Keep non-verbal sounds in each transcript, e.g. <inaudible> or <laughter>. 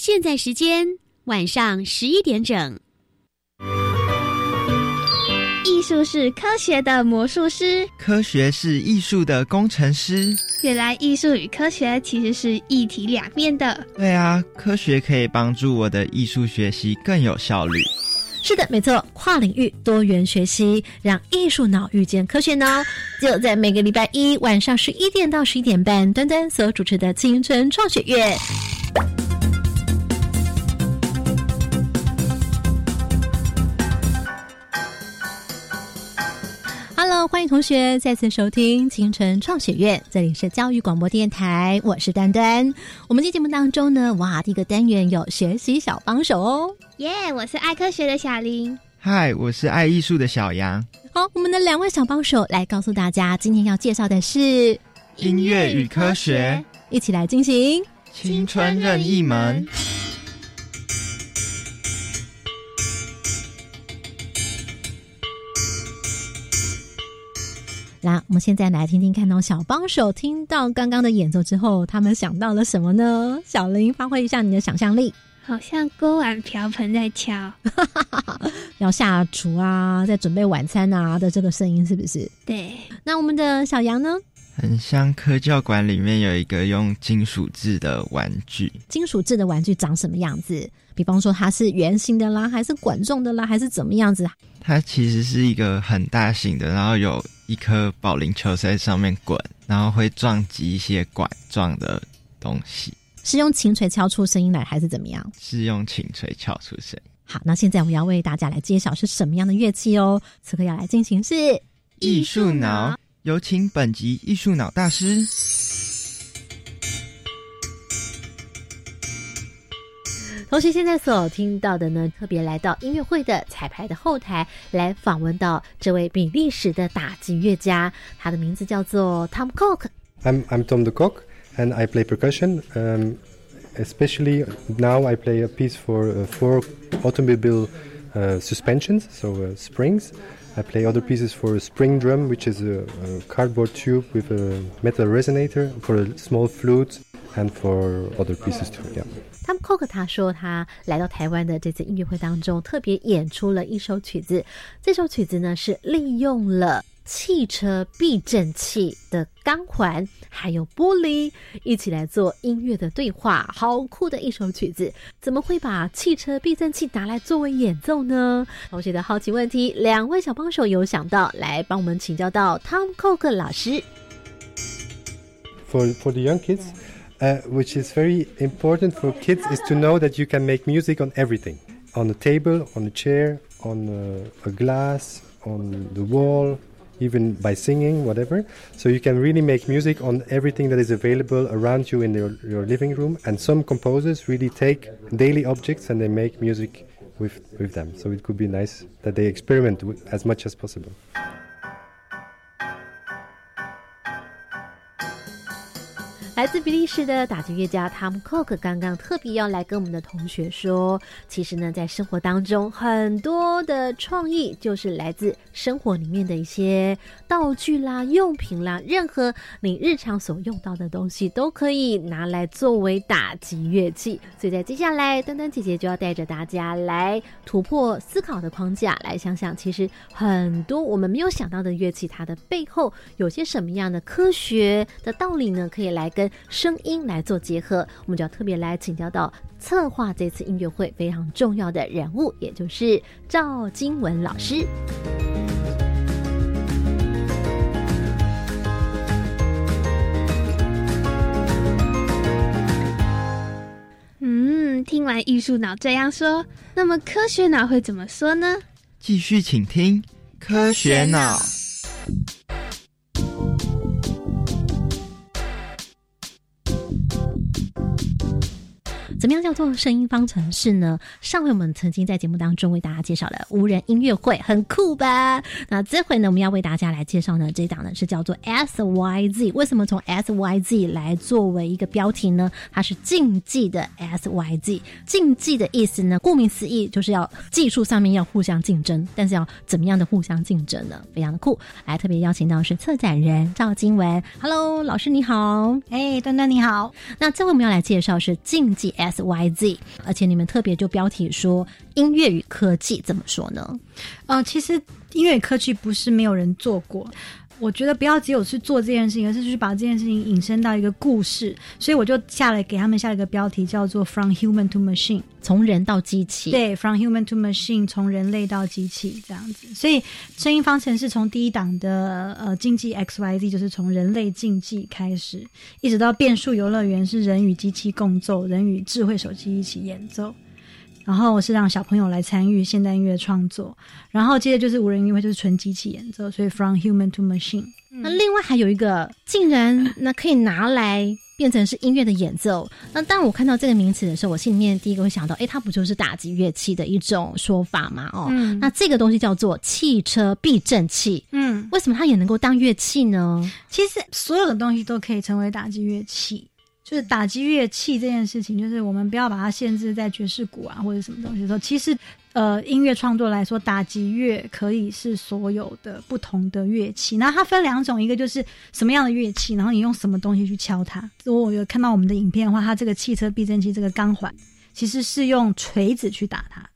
现在时间晚上十一点整。艺术是科学的魔术师，科学是艺术的工程师。原来艺术与科学其实是一体两面的。对啊，科学可以帮助我的艺术学习更有效率。是的，没错，跨领域多元学习，让艺术脑遇见科学脑，就在每个礼拜一晚上十一点到十一点半，端端所主持的青春创学院。Hello，欢迎同学再次收听青春创学院，这里是教育广播电台，我是丹丹。我们今天节目当中呢，哇，第一个单元有学习小帮手哦，耶！我是爱科学的小林，嗨，我是爱艺术的小杨。好，我们的两位小帮手来告诉大家，今天要介绍的是音乐与科学，一起来进行青春任意门。来，我们现在来听听看哦，小帮手听到刚刚的演奏之后，他们想到了什么呢？小林，发挥一下你的想象力，好像锅碗瓢盆在敲，<laughs> 要下厨啊，在准备晚餐啊的这个声音是不是？对。那我们的小杨呢？很像科教馆里面有一个用金属制的玩具。金属制的玩具长什么样子？比方说它是圆形的啦，还是管状的啦，还是怎么样子？它其实是一个很大型的，然后有一颗保龄球在上面滚，然后会撞击一些管状的东西。是用琴锤敲出声音来，还是怎么样？是用琴锤敲出声音。好，那现在我们要为大家来揭晓是什么样的乐器哦。此刻要来进行是艺术脑。有请本集艺术脑大师。同时，现在所听到的呢，特别来到音乐会的彩排的后台来访问到这位比利时的打击乐家，他的名字叫做 Tom Cook。I'm I'm Tom the Cook, and I play percussion. Um, especially now, I play a piece for uh, four automobile uh, suspensions, so uh, springs. I play other pieces for a spring drum, which is a, a cardboard tube with a metal resonator, for a small flute, and for other pieces too. Yeah. Tom Cook 他说，他来到台湾的这次音乐会当中，特别演出了一首曲子。这首曲子呢，是利用了。汽车避震器的钢环，还有玻璃，一起来做音乐的对话，好酷的一首曲子！怎么会把汽车避震器拿来作为演奏呢？同学的好奇问题，两位小帮手有想到，来帮我们请教到 Tom Cook 老师。For for the young kids, uh, which is very important for kids, is to know that you can make music on everything, on a table, on a chair, on a, a glass, on the wall. even by singing, whatever. So you can really make music on everything that is available around you in your, your living room. And some composers really take daily objects and they make music with, with them. So it could be nice that they experiment as much as possible. 来自比利时的打击乐家 Tom Cook 刚刚特别要来跟我们的同学说，其实呢，在生活当中很多的创意就是来自生活里面的一些道具啦、用品啦，任何你日常所用到的东西都可以拿来作为打击乐器。所以在接下来，丹丹姐姐就要带着大家来突破思考的框架，来想想，其实很多我们没有想到的乐器，它的背后有些什么样的科学的道理呢？可以来跟声音来做结合，我们就要特别来请教到策划这次音乐会非常重要的人物，也就是赵金文老师。嗯，听完艺术脑这样说，那么科学脑会怎么说呢？继续请听科学脑。怎么样叫做声音方程式呢？上回我们曾经在节目当中为大家介绍了无人音乐会，很酷吧？那这回呢，我们要为大家来介绍呢，这档呢是叫做 S Y Z。为什么从 S Y Z 来作为一个标题呢？它是竞技的 S Y Z。竞技的意思呢，顾名思义就是要技术上面要互相竞争，但是要怎么样的互相竞争呢？非常的酷。来，特别邀请到是策展人赵金文。Hello，老师你好。哎，端端你好。那这回我们要来介绍是竞技 S。S Y Z，而且你们特别就标题说音乐与科技，怎么说呢？呃，其实音乐与科技不是没有人做过。我觉得不要只有去做这件事情，而是去把这件事情引申到一个故事。所以我就下来给他们下了一个标题，叫做 “From Human to Machine”，从人到机器。对，“From Human to Machine”，从人类到机器这样子。所以声音方程式从第一档的呃竞技 X Y Z，就是从人类竞技开始，一直到变数游乐园是人与机器共奏，人与智慧手机一起演奏。然后我是让小朋友来参与现代音乐创作，然后接着就是无人音乐会，就是纯机器演奏，所以 from human to machine。那另外还有一个，竟然那可以拿来变成是音乐的演奏。那当我看到这个名词的时候，我心里面第一个会想到，哎，它不就是打击乐器的一种说法吗？哦，那这个东西叫做汽车避震器。嗯，为什么它也能够当乐器呢？其实所有的东西都可以成为打击乐器。就是打击乐器这件事情，就是我们不要把它限制在爵士鼓啊或者什么东西。的时候其实，呃，音乐创作来说，打击乐可以是所有的不同的乐器。那它分两种，一个就是什么样的乐器，然后你用什么东西去敲它。如果我有看到我们的影片的话，它这个汽车避震器这个钢环，其实是用锤子去打它的。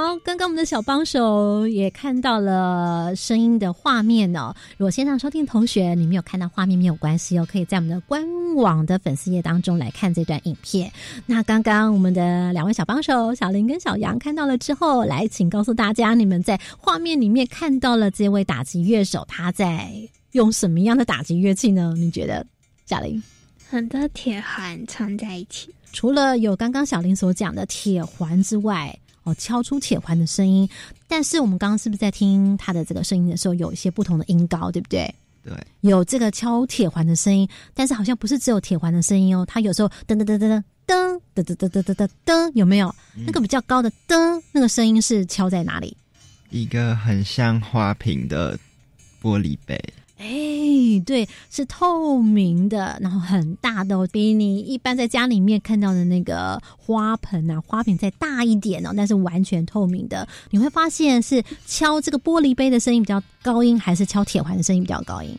好，刚刚我们的小帮手也看到了声音的画面哦。如果线上收听同学你没有看到画面，没有关系哦，可以在我们的官网的粉丝页当中来看这段影片。那刚刚我们的两位小帮手小林跟小杨看到了之后，来，请告诉大家，你们在画面里面看到了这位打击乐手他在用什么样的打击乐器呢？你觉得，小林？很多铁环串在一起，除了有刚刚小林所讲的铁环之外。敲出铁环的声音，但是我们刚刚是不是在听他的这个声音的时候，有一些不同的音高，对不对？对，有这个敲铁环的声音，但是好像不是只有铁环的声音哦，它有时候噔噔噔噔噔噔噔噔噔噔噔噔，有没有那个比较高的噔？那个声音是敲在哪里？一个很像花瓶的玻璃杯。哎，对，是透明的，然后很大的，哦比你一般在家里面看到的那个花盆啊、花瓶再大一点哦，但是完全透明的。你会发现是敲这个玻璃杯的声音比较高音，还是敲铁环的声音比较高音？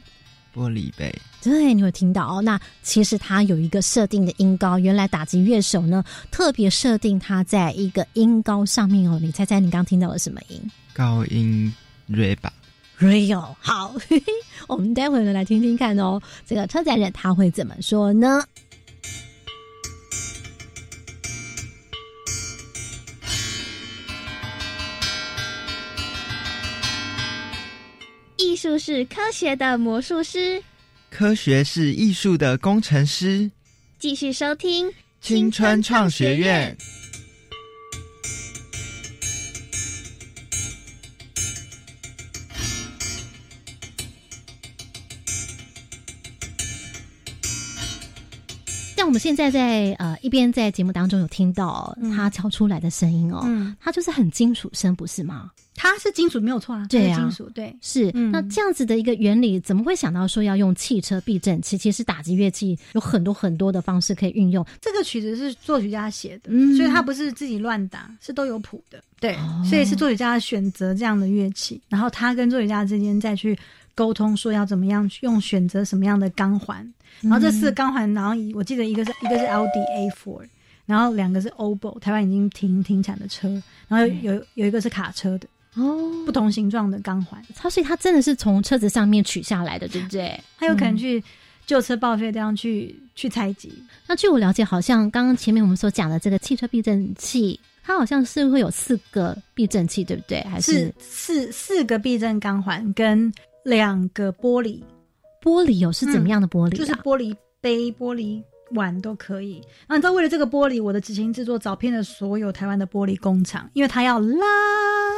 玻璃杯。对，你会听到哦。那其实它有一个设定的音高，原来打击乐手呢特别设定它在一个音高上面哦。你猜猜你刚听到了什么音？高音瑞吧。Real 好，<laughs> 我们待会呢来听听看哦，这个车载人他会怎么说呢？艺术是科学的魔术师，科学是艺术的工程师。继续收听青春创学院。像我们现在在呃一边在节目当中有听到它敲出来的声音哦，嗯，它就是很金属声，不是吗？它是金属没有错啊，对啊，金属对是。那这样子的一个原理，怎么会想到说要用汽车避震器？其实打击乐器有很多很多的方式可以运用。这个曲子是作曲家写的，嗯所以他不是自己乱打，是都有谱的。对，所以是作曲家选择这样的乐器，然后他跟作曲家之间再去沟通，说要怎么样用选择什么样的钢环。然后这四个钢环，然后我记得一个是一个是 L D A Four，然后两个是 Obo，台湾已经停停产的车，然后有有一个是卡车的哦，不同形状的钢环，它所以它真的是从车子上面取下来的，对不对？它有可能去旧车报废这样去去采集。那据我了解，好像刚刚前面我们所讲的这个汽车避震器，它好像是会有四个避震器，对不对？还是四四个避震钢环跟两个玻璃。玻璃有是怎么样的玻璃？就是玻璃杯、玻璃碗都可以。那你知道为了这个玻璃，我的执行制作找遍了所有台湾的玻璃工厂，因为他要拉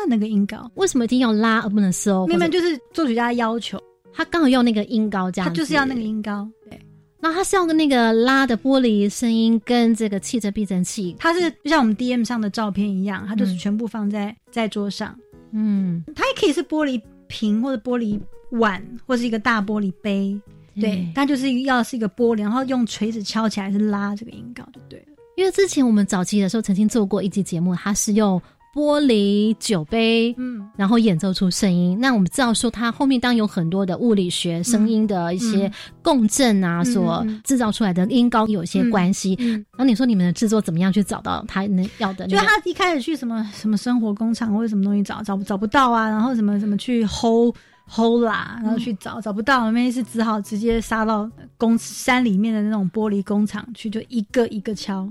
那个音高。为什么一定要拉而不能收？明明就是作曲家要求，他刚好要那个音高，这样他就是要那个音高。对，那他是要那个拉的玻璃声音跟这个汽车避震器，它是就像我们 D M 上的照片一样，它就是全部放在在桌上。嗯，它也可以是玻璃瓶或者玻璃。碗或是一个大玻璃杯，对，它就是要是一个玻璃，然后用锤子敲起来是拉这个音高就对了。因为之前我们早期的时候曾经做过一集节目，它是用玻璃酒杯，嗯，然后演奏出声音。那我们知道说，它后面当然有很多的物理学、声音的一些共振啊，所制造出来的音高有一些关系。嗯然后你说你们的制作怎么样去找到他能要的、那个？就他一开始去什么什么生活工厂或者什么东西找找找不到啊，然后什么什么去 hold hold 啦，然后去找、找不到，那是只好直接杀到工山里面的那种玻璃工厂去，就一个一个敲，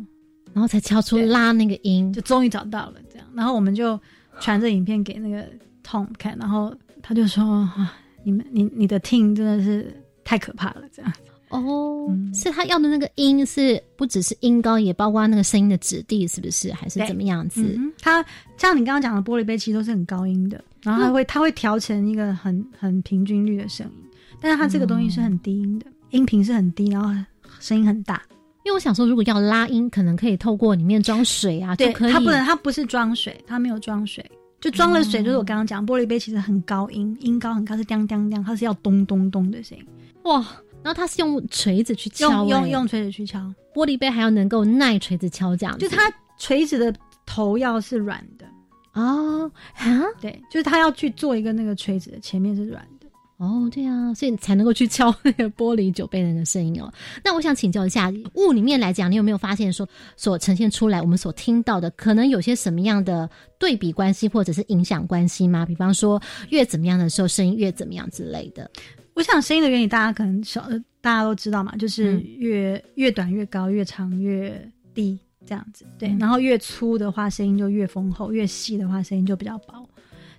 然后才敲出拉那个音。就终于找到了这样。然后我们就传着影片给那个 Tom 看，然后他就说：“啊，你们你你的 team 真的是太可怕了，这样。”哦，嗯是他要的那个音是不只是音高，也包括那个声音的质地，是不是？还是怎么样子？嗯，它像你刚刚讲的玻璃杯，其实都是很高音的，然后他会、他会调成一个很很平均率的声音，但是它这个东西是很低音的，音频是很低，然后声音很大。因为我想说，如果要拉音，可能可以透过里面装水啊，就对，可以。它不能，它不是装水，它没有装水，就装了水，就是我刚刚讲，玻璃杯其实很高音，音高很高，是当当当，它是要咚咚咚的声音，哇！然后它是用锤子去敲、欸用用用锤子去敲，玻璃杯，还要能够耐锤子敲这样子。就它锤子的头要是软的，哦啊对，就是它要去做一个那个锤子的前面是软的。哦，对啊，所以你才能够去敲 <laughs> 那个玻璃酒杯的那个声音哦。那我想请教一下，物里面来讲，你有没有发现说所呈现出来我们所听到的，可能有些什么样的对比关系或者是影响关系吗？比方说越怎么样的时候，声音越怎么样之类的。我想声音的原理大家可能小，呃大家都知道嘛，就是嗯越、越短越高，越长越低这样子。对，嗯然后越粗的话声音就越丰厚，越细的话声音就比较薄。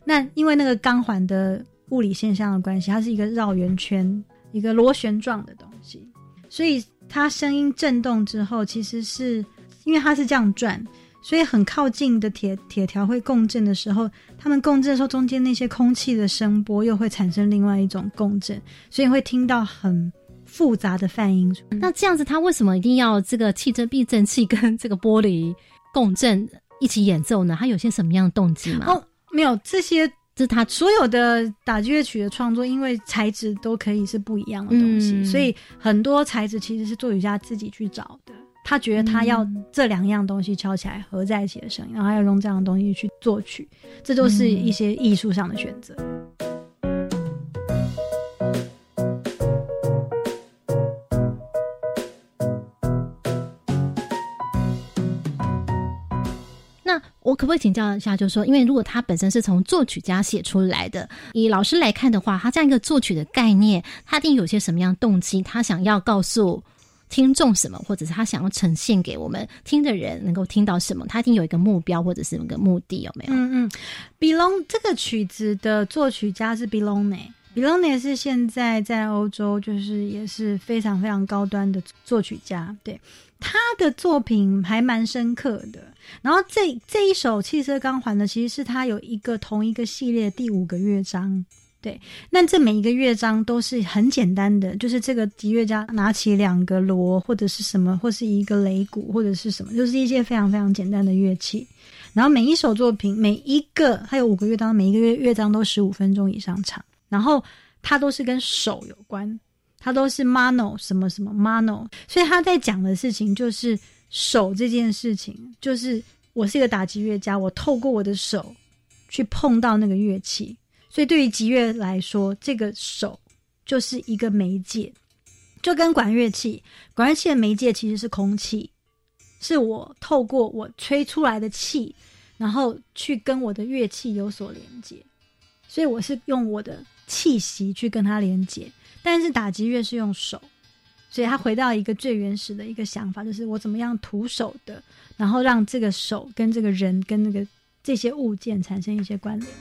那因为那个钢环的物理现象的关系，它是一个绕圆圈、一个螺旋状的东西，所以它声音震动之后，其实是因为它是这样转，所以很靠近的铁铁条会共振的时候，它们共振的时候，中间那些空气的声波又会产生另外一种共振，所以会听到很复杂的泛音。那这样子，他为什么一定要这个汽车避震器跟这个玻璃共振一起演奏呢？他有些什么样的动机吗？哦，没有这些，这他所有的打击乐曲的创作，因为材质都可以是不一样的东西，嗯所以很多材质其实是作曲家自己去找的。他觉得他要这两样东西敲起来合在一起的声音，然后他要用这样的东西去作曲，这都是一些艺术上的选择。可不可以请教一下，就是说，因为如果他本身是从作曲家写出来的，以老师来看的话，他这样一个作曲的概念，他一定有些什么样动机，他想要告诉听众什么，或者是他想要呈现给我们听的人能够听到什么，他一定有一个目标或者是有一个目的，有没有？嗯嗯，Belong 这个曲子的作曲家是 Belone。Belone 是现在在欧洲就是也是非常非常高端的作曲家，对他的作品还蛮深刻的。然后这这一首汽车钢环呢，其实是他有一个同一个系列第五个乐章。对，那这每一个乐章都是很简单的，就是这个吉乐家拿起两个锣或者是什么，或是一个擂鼓或者是什么，就是一些非常非常简单的乐器。然后每一首作品，每一个还有五个乐章，每一个乐乐章都十五分钟以上长。然后它都是跟手有关，它都是 mano 什么什么 mano，所以他在讲的事情就是手这件事情，就是我是一个打击乐家，我透过我的手去碰到那个乐器，所以对于吉乐来说，这个手就是一个媒介，就跟管乐器，管乐器的媒介其实是空气，是我透过我吹出来的气，然后去跟我的乐器有所连接。所以我是用我的气息去跟它连接，但是打击乐是用手，所以他回到一个最原始的一个想法，就是我怎么样徒手的，然后让这个手跟这个人跟那个这些物件产生一些关联。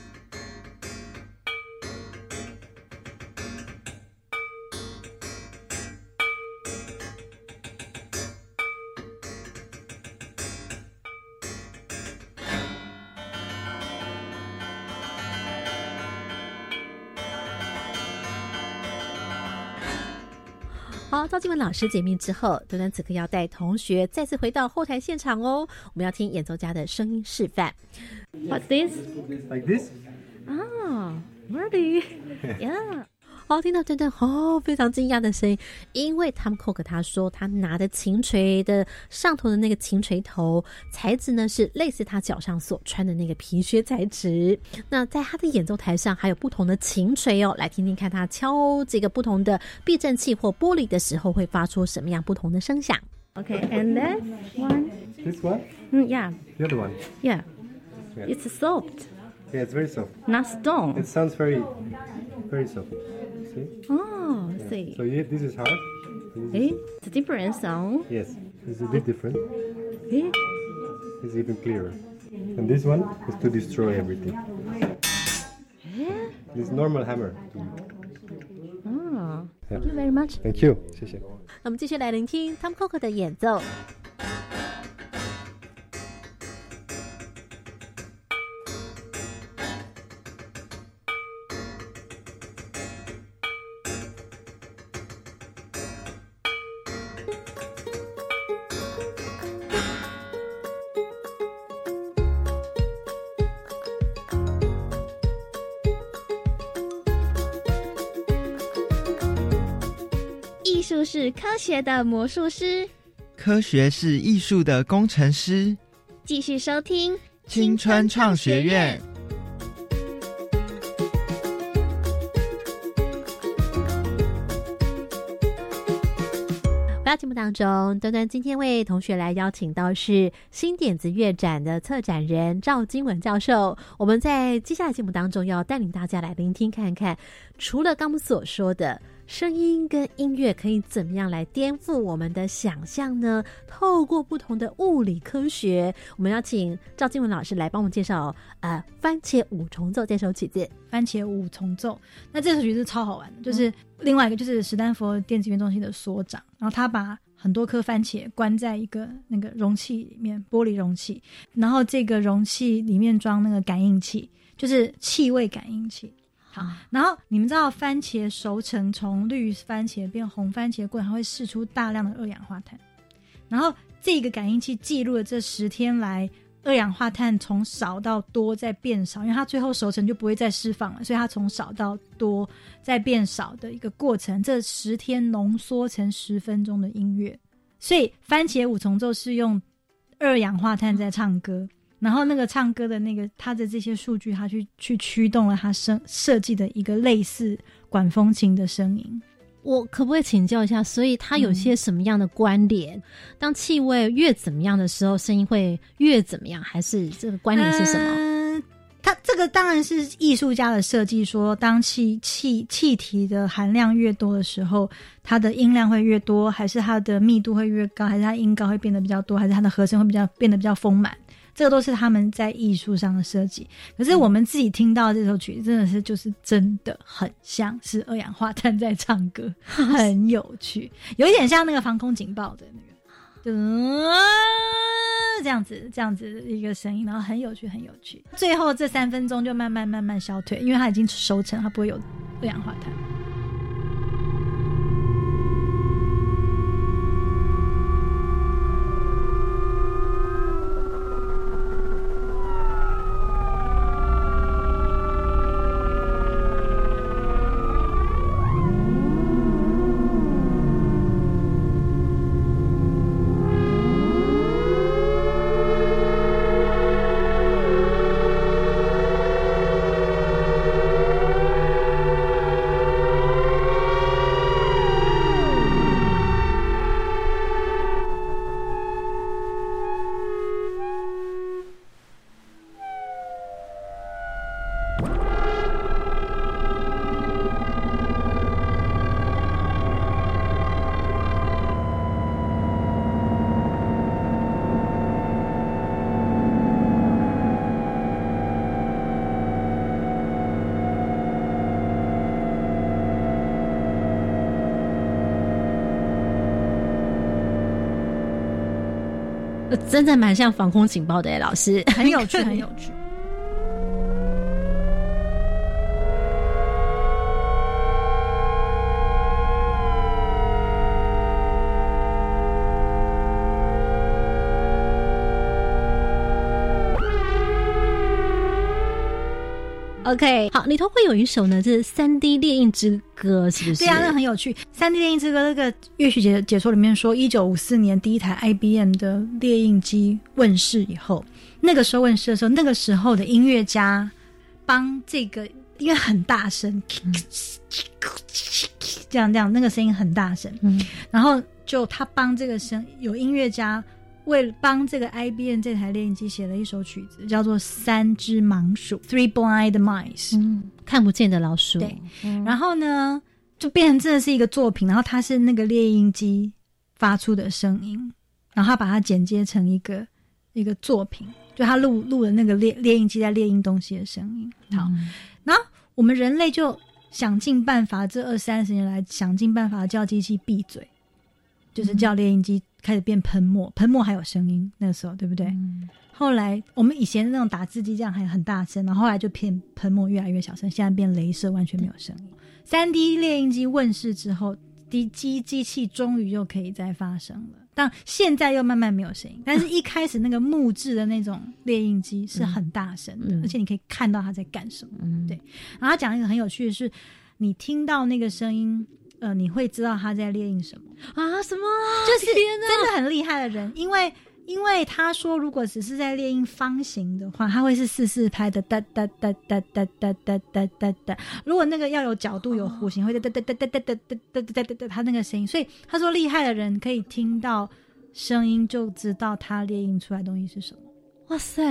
静文老师解密之后，端端此刻要带同学再次回到后台现场哦。我们要听演奏家的声音示范。What's this? Like this? Ah, really? <laughs> Yeah. 好听到真正好非常惊讶的声音因为他们扣给他说他拿的琴锤的上头的那个琴锤头材质呢是类似他脚上所穿的那个皮靴材质。那在他的演奏台上还有不同的琴锤哦来听听看他敲这个不同的避震器或玻璃的时候会发出什么样不同的声响。Ok and this one this one? 嗯 yeah. The other one? Yeah. It's soft. Yeah it's very soft. Not stone. It sounds very very soft. See? Oh, see. So you, this is hard. This is- Eh? It's a different sound. Yes, this is a bit different. Eh? It's even clearer. And this one is to destroy everything. This normal hammer. Oh, Yeah. thank you very much. Thank you. 谢谢。那么继续来聆听 Tom Cook 的演奏。 术是科学的魔术师。科学是艺术的工程师，继续收听青春创学院。回到节目当中，端端今天为同学来邀请到是新点子乐展的策展人赵金文教授。我们在接下来节目当中要带领大家来聆听看看，除了刚我们所说的声音跟音乐可以怎么样来颠覆我们的想象呢？透过不同的物理科学，我们要请赵静文老师来帮我们介绍呃番茄五重奏这首曲子。番茄五重奏。那这首曲子超好玩的，就是另外一个就是史丹佛电子音乐中心的所长，然后他把很多颗番茄关在一个那个容器里面，玻璃容器，然后这个容器里面装那个感应器，就是气味感应器。好，然后你们知道番茄熟成从绿番茄变红番茄过程，它会释出大量的二氧化碳，然后这个感应器记录了这十天来二氧化碳从少到多再变少，因为它最后熟成就不会再释放了，所以它从少到多再变少的一个过程，这十天浓缩成十分钟的音乐。所以番茄五重奏是用二氧化碳在唱歌，然后那个唱歌的那个他的这些数据，他去去驱动了他声设计的一个类似管风琴的声音。我可不可以请教一下？所以它有些什么样的关联？当气味越怎么样的时候，声音会越怎么样？还是这个关联是什么？嗯它这个当然是艺术家的设计，说当气气气体的含量越多的时候，它的音量会越多，还是它的密度会越高，还是它音高会变得比较多，还是它的和声会比较变得比较丰满？这个都是他们在艺术上的设计。可是我们自己听到这首曲子，真的是就是真的很像是二氧化碳在唱歌，<laughs> 很有趣，有一点像那个防空警报的那个。<laughs> 嗯，这样子，这样子一个声音，然后很有趣，很有趣。最后这三分钟就慢慢慢慢消退，因为它已经熟成，它不会有二氧化碳。真的蛮像防空警报的耶，老师，很有趣，很有趣。OK，好，里头会有一首呢，这是《三 D 猎印之歌》，是不是？对啊，那很有趣。三 D 猎印之歌那个乐曲解解说里面说，一九五四年第一台 IBM 的猎印机问世以后，那个时候问世的时候，那个时候的音乐家帮这个因为很大声，这样这样，那个声音很大声，嗯然后就他帮这个声有音乐家为了帮这个 IBM 这台猎鹰机写了一首曲子，叫做《三只盲鼠》（Three Blind Mice）。嗯，看不见的老鼠。对嗯，然后呢，就变成真的是一个作品，然后它是那个猎鹰机发出的声音，然后他把它剪接成一个一个作品，就他录录了那个猎猎鹰机在猎鹰东西的声音。好，然后我们人类就想尽办法，这二三十年来想尽办法叫机器闭嘴，就是叫猎鹰机开始变喷墨，喷墨还有声音，那个时候对不对？后来我们以前那种打字机这样还很大声，然后后来就变喷墨越来越小声，现在变镭射完全没有声音。三 D 猎鹰机问世之后，敌机机器终于又可以再发声了，但现在又慢慢没有声音。<laughs> 但是一开始那个木质的那种猎鹰机是很大声的，嗯而且你可以看到它在干什么。嗯对然后他讲一个很有趣的是，你听到那个声音，呃，你会知道他在列印什么。啊，什么？就是真的很厉害的人，因为因为他说，如果只是在列印方形的话，他会是四四拍的哒哒哒哒哒哒哒哒哒哒。如果那个要有角度有弧形，会哒哒哒哒哒哒哒哒哒哒哒哒，他那个声音。所以他说，厉害的人可以听到声音就知道他列印出来的东西是什么。哇塞，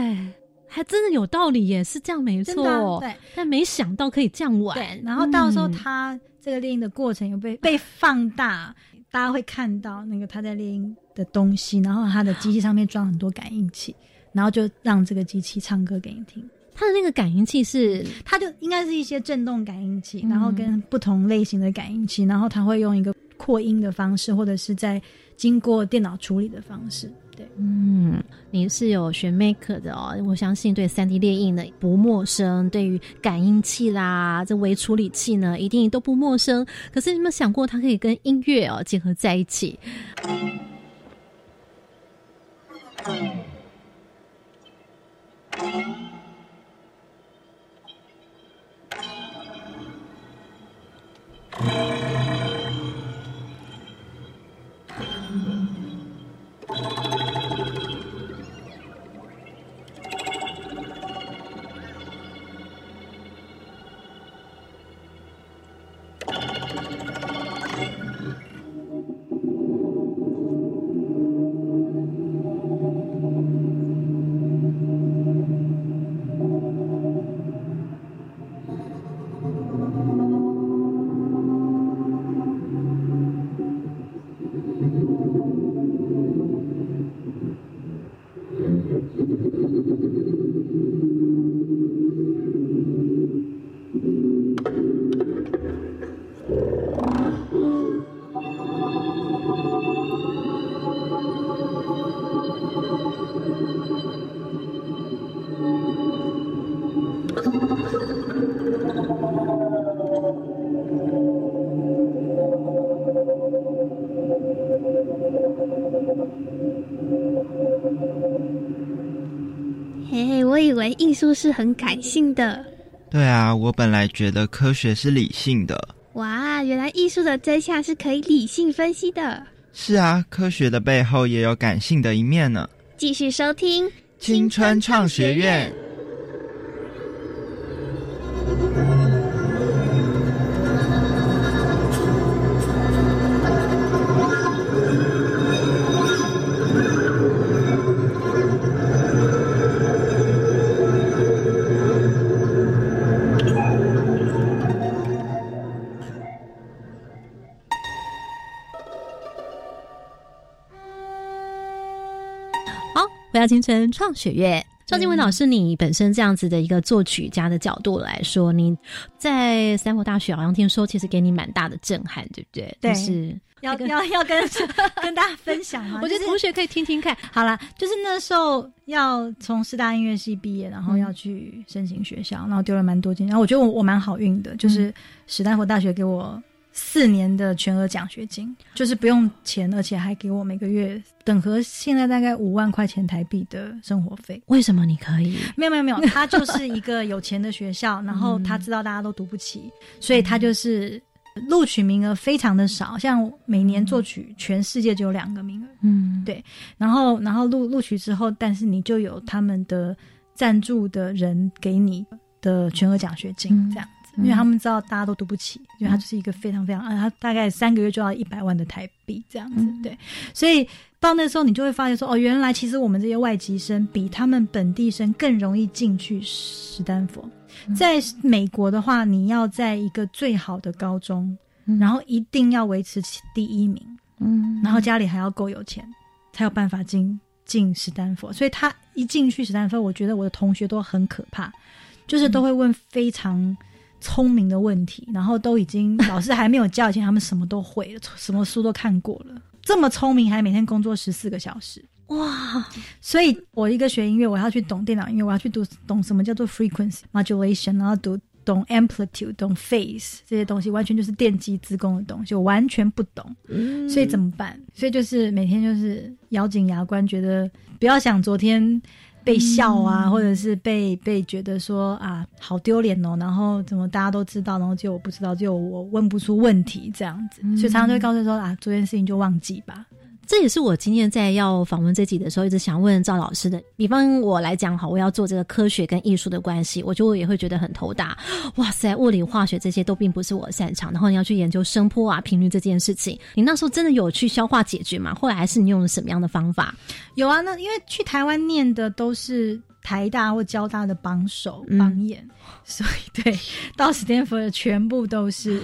还真的有道理耶，是这样没真错。的啊对但没想到可以这样玩。对，然后到时候嗯他这个猎鹰的过程又被被放大，<laughs> 大家会看到那个他在猎鹰的东西，然后他的机器上面装很多感应器，然后就让这个机器唱歌给你听。它的那个感应器是它就应该是一些震动感应器，嗯然后跟不同类型的感应器，然后它会用一个扩音的方式，或者是在经过电脑处理的方式。嗯，你是有学 Make 的哦，我相信对三 D 列印呢不陌生，对于感应器啦、这微处理器呢，一定都不陌生。可是你有没有想过，它可以跟音乐哦结合在一起？嘿嘿，我以为艺术是很感性的，对啊，我本来觉得科学是理性的。哇，原来艺术的真相是可以理性分析的。是啊，科学的背后也有感性的一面呢。继续收听青春创学院。好，回到青春创学院。赵静文老师，你本身这样子的一个作曲家的角度来说，你在三国大学好像听说，其实给你蛮大的震撼，对不对？对就是要这个要 <laughs> 要跟跟大家分享吗？<laughs> 我觉得同学可以听听看。<laughs> 好啦，就是那时候要从师大音乐系毕业，然后嗯要去申请学校，然后丢了蛮多间，然后我觉得我我蛮好运的，就是史丹佛大学给我四年的全额奖学金，就是不用钱，而且还给我每个月等和现在大概五万块钱台币的生活费。为什么你可以？没有没有没有，他就是一个有钱的学校，然后他知道大家都读不起，所以他就是录取名额非常的少，像每年作曲全世界只有两个名额，嗯，对然后然后录录取之后，但是你就有他们的赞助的人给你的全额奖学金嗯。这样子。因为他们知道大家都读不起，因为他就是一个非常非常，啊，他大概三个月就要一百万的台币这样子，嗯。对，所以到那时候你就会发现说，哦，原来其实我们这些外籍生比他们本地生更容易进去史丹佛。嗯。在美国的话，你要在一个最好的高中，然后一定要维持第一名，嗯，然后家里还要够有钱，才有办法进进史丹佛。所以他一进去史丹佛，我觉得我的同学都很可怕，就是都会问非常聪明的问题，然后都已经老师还没有教以前，他们什么都会了，什么书都看过了。这么聪明，还每天工作十四个小时，哇，所以我一个学音乐，我要去懂电脑音乐，我要去读懂什么叫做 frequency modulation，然后读懂 amplitude，懂 phase 这些东西，完全就是电机自工的东西，我完全不懂。嗯所以怎么办？所以就是每天就是咬紧牙关，觉得不要想昨天被笑啊，或者是被被觉得说啊好丢脸哦，然后怎么大家都知道，然后只有我不知道，只有我问不出问题这样子，所以常常就会告诉说啊，这件事情就忘记吧。这也是我今天在要访问这集的时候，一直想问赵老师的。比方我来讲好，我要做这个科学跟艺术的关系，我就也会觉得很头大。哇塞，物理、化学这些都并不是我擅长，然后你要去研究声波啊、频率这件事情，你那时候真的有去消化解决吗？后来还是你用了什么样的方法？有啊，那因为去台湾念的都是台大或交大的榜首嗯榜眼，所以对到史丹佛的全部都是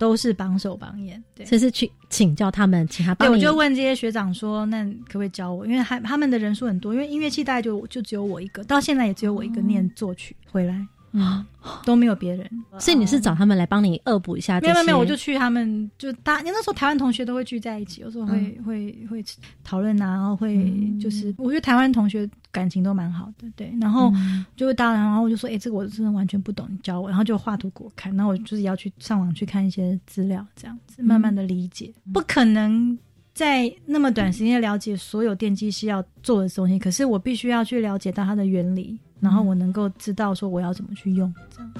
都是榜首榜眼。对，这是去请教他们，请他对。我就问这些学长说，那可不可以教我？因为还他们的人数很多，因为音乐系大概就就只有我一个，到现在也只有我一个念作曲回来，嗯，都没有别人。所以你是找他们来帮你恶补一下？没有没有，我就去他们就大，那时候台湾同学都会聚在一起，有时候会、会会讨论啊，然后会就是，我觉得台湾同学感情都蛮好的，对，然后就会当然，然后我就说，哎、这个我真的完全不懂，你教我，然后就画图给我看，然后我就是要去上网去看一些资料，这样子慢慢的理解，不可能。在那么短时间了解所有电机系要做的东西，可是我必须要去了解到它的原理，然后我能够知道说我要怎么去用，这样。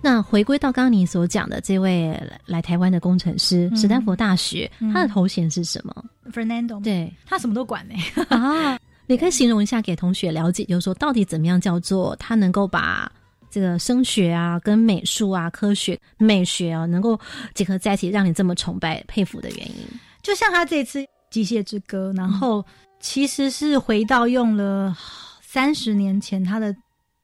那回归到刚刚你所讲的这位来台湾的工程师，嗯。史丹佛大学，嗯。他的头衔是什么？Fernando，对。他什么都管呢、啊，<laughs> 你可以形容一下给同学了解，就是说到底怎么样叫做他能够把这个声学啊、跟美术啊、科学、美学啊，能够结合在一起，让你这么崇拜、佩服的原因。就像他这次《机械之歌》，然后其实是回到用了三十年前他的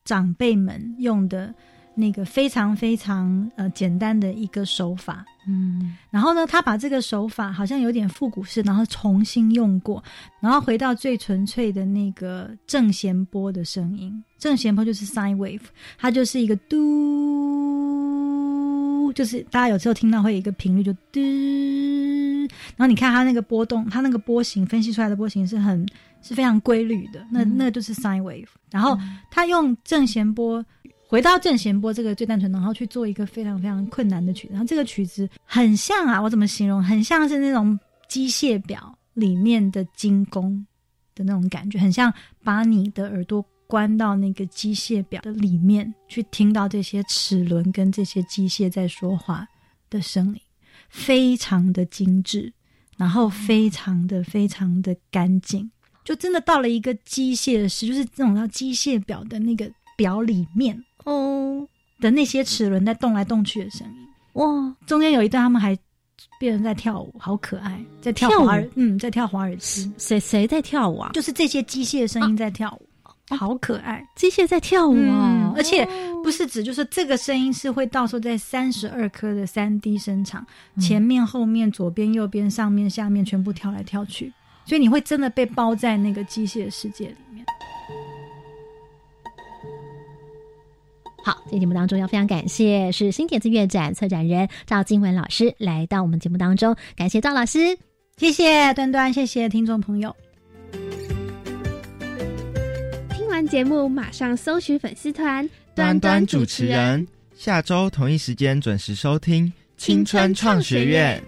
长辈们用的那个非常非常呃简单的一个手法，嗯然后呢，他把这个手法好像有点复古式，然后重新用过，然后回到最纯粹的那个正弦波的声音。正弦波就是 sine wave，它就是一个嘟，就是大家有时候听到会有一个频率就嘟，然后你看它那个波动，它那个波形分析出来的波形是很是非常规律的，那那就是 sine wave。然后他用正弦波。回到正弦波这个最单纯，然后去做一个非常非常困难的曲子，然后这个曲子很像啊，我怎么形容？很像是那种机械表里面的精工的那种感觉，很像把你的耳朵关到那个机械表的里面，去听到这些齿轮跟这些机械在说话的声音，非常的精致，然后非常的非常的干净，就真的到了一个机械师，就是这种叫机械表的那个表里面。哦。的那些齿轮在动来动去的声音。哇，中间有一段他们还变成在跳舞，好可爱，在跳跳舞。华尔，嗯，在跳华尔兹，谁谁在跳舞啊？就是这些机械声音在跳舞，好可爱。机械在跳舞啊、嗯而且不是指就是这个声音是会到时候在三十二颗的三 D 声场，前面、后面、左边、右边、上面、下面全部跳来跳去，所以你会真的被包在那个机械世界里面。好，今天节目当中要非常感谢是新点子乐展策展人赵金文老师来到我们节目当中，感谢赵老师。谢谢端端，谢谢听众朋友。听完节目马上搜寻粉丝团端端主持人，下周同一时间准时收听《青春创学院》。